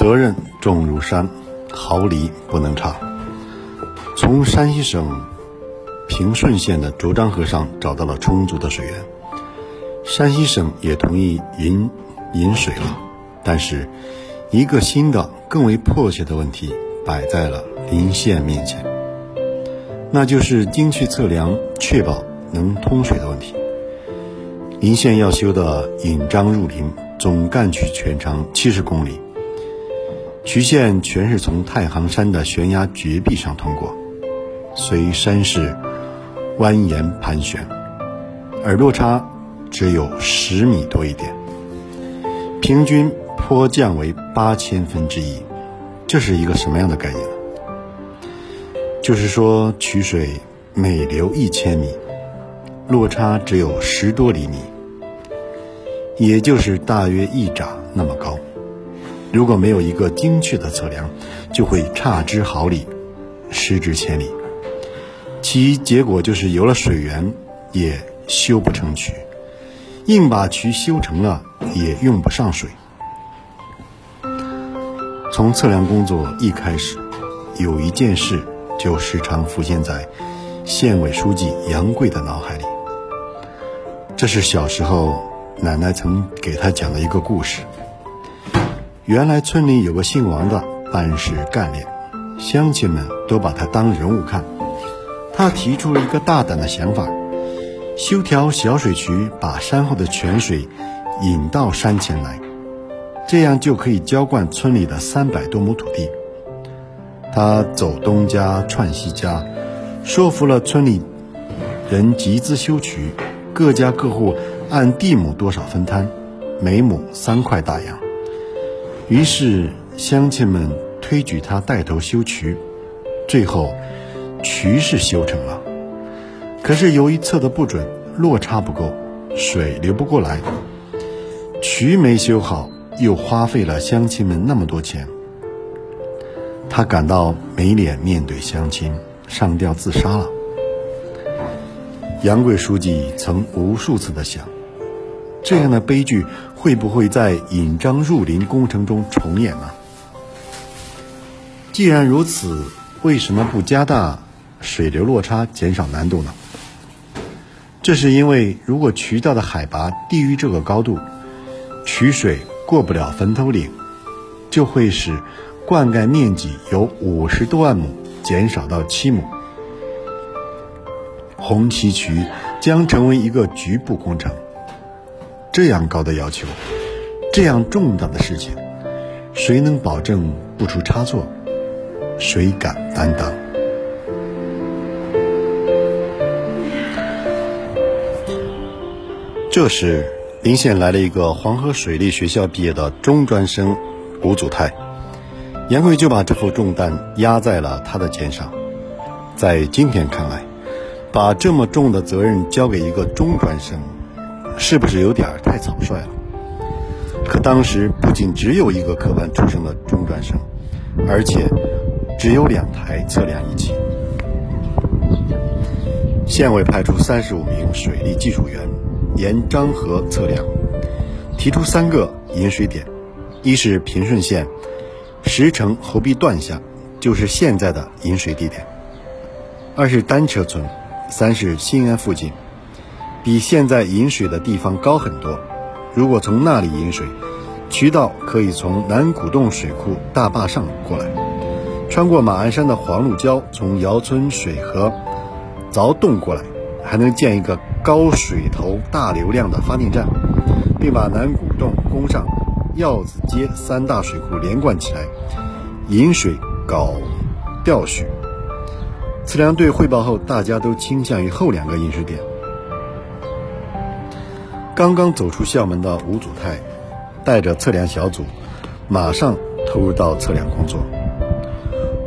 责任重如山，毫厘不能差。从山西省平顺县的卓漳河上找到了充足的水源，山西省也同意引引水了。但是，一个新的、更为迫切的问题摆在了临县面前，那就是精确测量、确保能通水的问题。临县要修的引漳入林总干渠全长七十公里。渠线全是从太行山的悬崖绝壁上通过，随山势蜿蜒盘旋，而落差只有十米多一点，平均坡降为八千分之一，这是一个什么样的概念？就是说渠水每流一千米，落差只有十多厘米，也就是大约一拃那么高。如果没有一个精确的测量，就会差之毫厘，失之千里。其结果就是有了水源，也修不成渠；硬把渠修成了，也用不上水。从测量工作一开始，有一件事就时常浮现在县委书记杨贵的脑海里。这是小时候奶奶曾给他讲的一个故事。原来村里有个姓王的，办事干练，乡亲们都把他当人物看。他提出了一个大胆的想法：修条小水渠，把山后的泉水引到山前来，这样就可以浇灌村里的三百多亩土地。他走东家串西家，说服了村里人集资修渠，各家各户按地亩多少分摊，每亩三块大洋。于是乡亲们推举他带头修渠，最后渠是修成了。可是由于测的不准，落差不够，水流不过来，渠没修好，又花费了乡亲们那么多钱。他感到没脸面对乡亲，上吊自杀了。杨贵书记曾无数次的想。这样的悲剧会不会在引漳入林工程中重演呢？既然如此，为什么不加大水流落差，减少难度呢？这是因为，如果渠道的海拔低于这个高度，取水过不了坟头岭，就会使灌溉面积由五十多万亩减少到七亩，红旗渠将成为一个局部工程。这样高的要求，这样重大的事情，谁能保证不出差错？谁敢担当？这时，临县来了一个黄河水利学校毕业的中专生吴祖泰，杨贵就把这副重担压在了他的肩上。在今天看来，把这么重的责任交给一个中专生。是不是有点太草率了？可当时不仅只有一个科班出身的中专生，而且只有两台测量仪器。县委派出三十五名水利技术员沿漳河测量，提出三个引水点：一是平顺县石城侯壁段下，就是现在的引水地点；二是单车村；三是新安附近。比现在引水的地方高很多。如果从那里引水，渠道可以从南古洞水库大坝上过来，穿过马鞍山的黄鹿礁，从姚村水河凿洞过来，还能建一个高水头、大流量的发电站，并把南古洞、宫上、药子街三大水库连贯起来，引水搞调蓄。测量队汇报后，大家都倾向于后两个引水点。刚刚走出校门的吴祖泰，带着测量小组，马上投入到测量工作。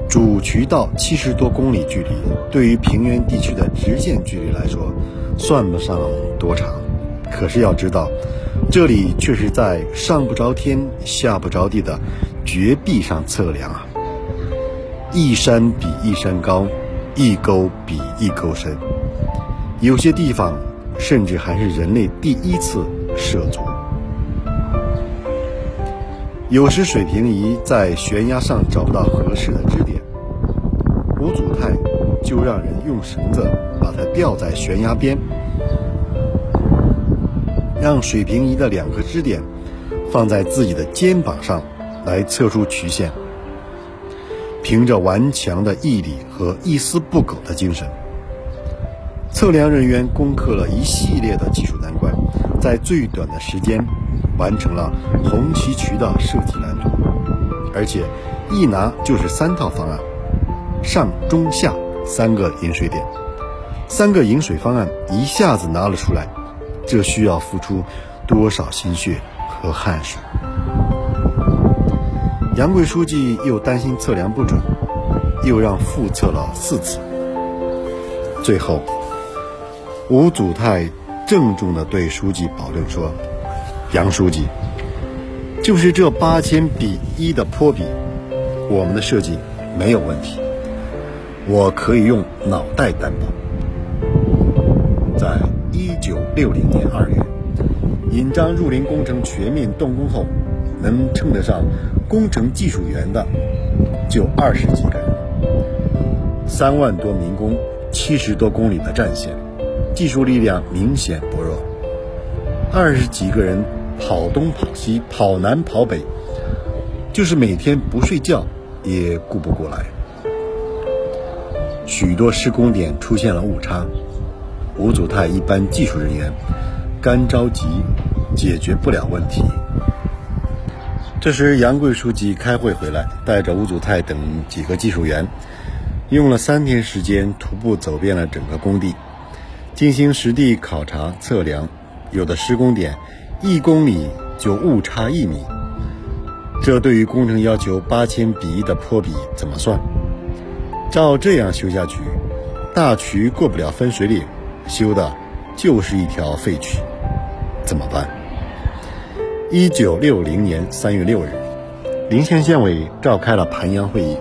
主渠道七十多公里距离，对于平原地区的直线距离来说，算不上多长。可是要知道，这里却是在上不着天、下不着地的绝壁上测量啊！一山比一山高，一沟比一沟深，有些地方。甚至还是人类第一次涉足。有时水平仪在悬崖上找不到合适的支点，吴祖泰就让人用绳子把它吊在悬崖边，让水平仪的两个支点放在自己的肩膀上来测出曲线。凭着顽强的毅力和一丝不苟的精神，测量人员攻克了一系列的技术难关，在最短的时间完成了红旗渠的设计蓝图，而且一拿就是三套方案，上中下三个饮水点，三个饮水方案一下子拿了出来，这需要付出多少心血和汗水？杨贵书记又担心测量不准，又让复测了四次。最后，吴祖泰郑重地对书记保证说：“杨书记，就是这八千比一的坡比，我们的设计没有问题，我可以用脑袋担保。”在一九六零年二月，引张入林工程全面动工后。能称得上工程技术员的就二十几个人，三万多民工，七十多公里的战线，技术力量明显薄弱。二十几个人跑东跑西，跑南跑北，就是每天不睡觉也顾不过来。许多施工点出现了误差，吴祖泰一般技术人员干着急，解决不了问题。这时，杨贵书记开会回来，带着吴祖泰等几个技术员，用了三天时间徒步走遍了整个工地，进行实地考察测量。有的施工点一公里就误差一米，这对于工程要求八千比一的坡比怎么算？照这样修下去，大渠过不了分水岭，修的就是一条废渠，怎么办？一九六零年三月六日，临县县委召开了盘阳会议。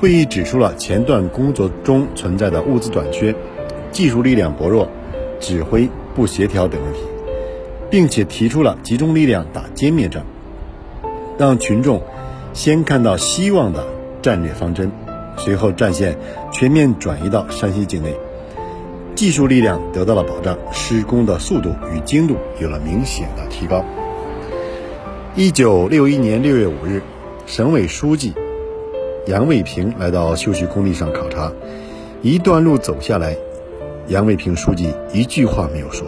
会议指出了前段工作中存在的物资短缺、技术力量薄弱、指挥不协调等问题，并且提出了集中力量打歼灭战，让群众先看到希望的战略方针。随后，战线全面转移到山西境内，技术力量得到了保障，施工的速度与精度有了明显的提高。一九六一年六月五日，省委书记杨卫平来到修渠工地上考察。一段路走下来，杨卫平书记一句话没有说。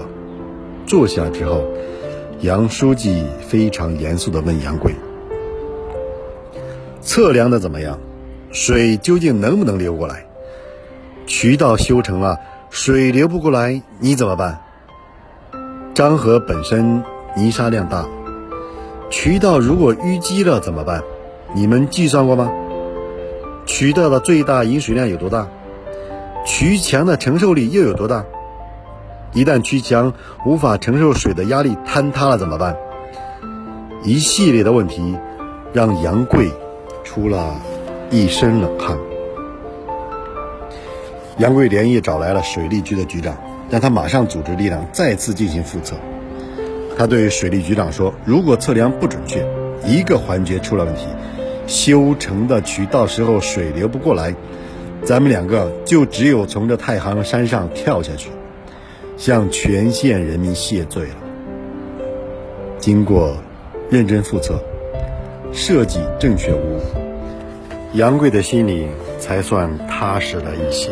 坐下之后，杨书记非常严肃地问杨贵：“测量的怎么样？水究竟能不能流过来？渠道修成了，水流不过来，你怎么办？漳河本身泥沙量大。”渠道如果淤积了怎么办？你们计算过吗？渠道的最大引水量有多大？渠墙的承受力又有多大？一旦渠墙无法承受水的压力坍塌了怎么办？一系列的问题让杨贵出了一身冷汗。杨贵连夜找来了水利局的局长，让他马上组织力量再次进行复测。他对水利局长说：“如果测量不准确，一个环节出了问题，修成的渠到时候水流不过来，咱们两个就只有从这太行山上跳下去，向全县人民谢罪了。”经过认真复测，设计正确无误，杨贵的心里才算踏实了一些。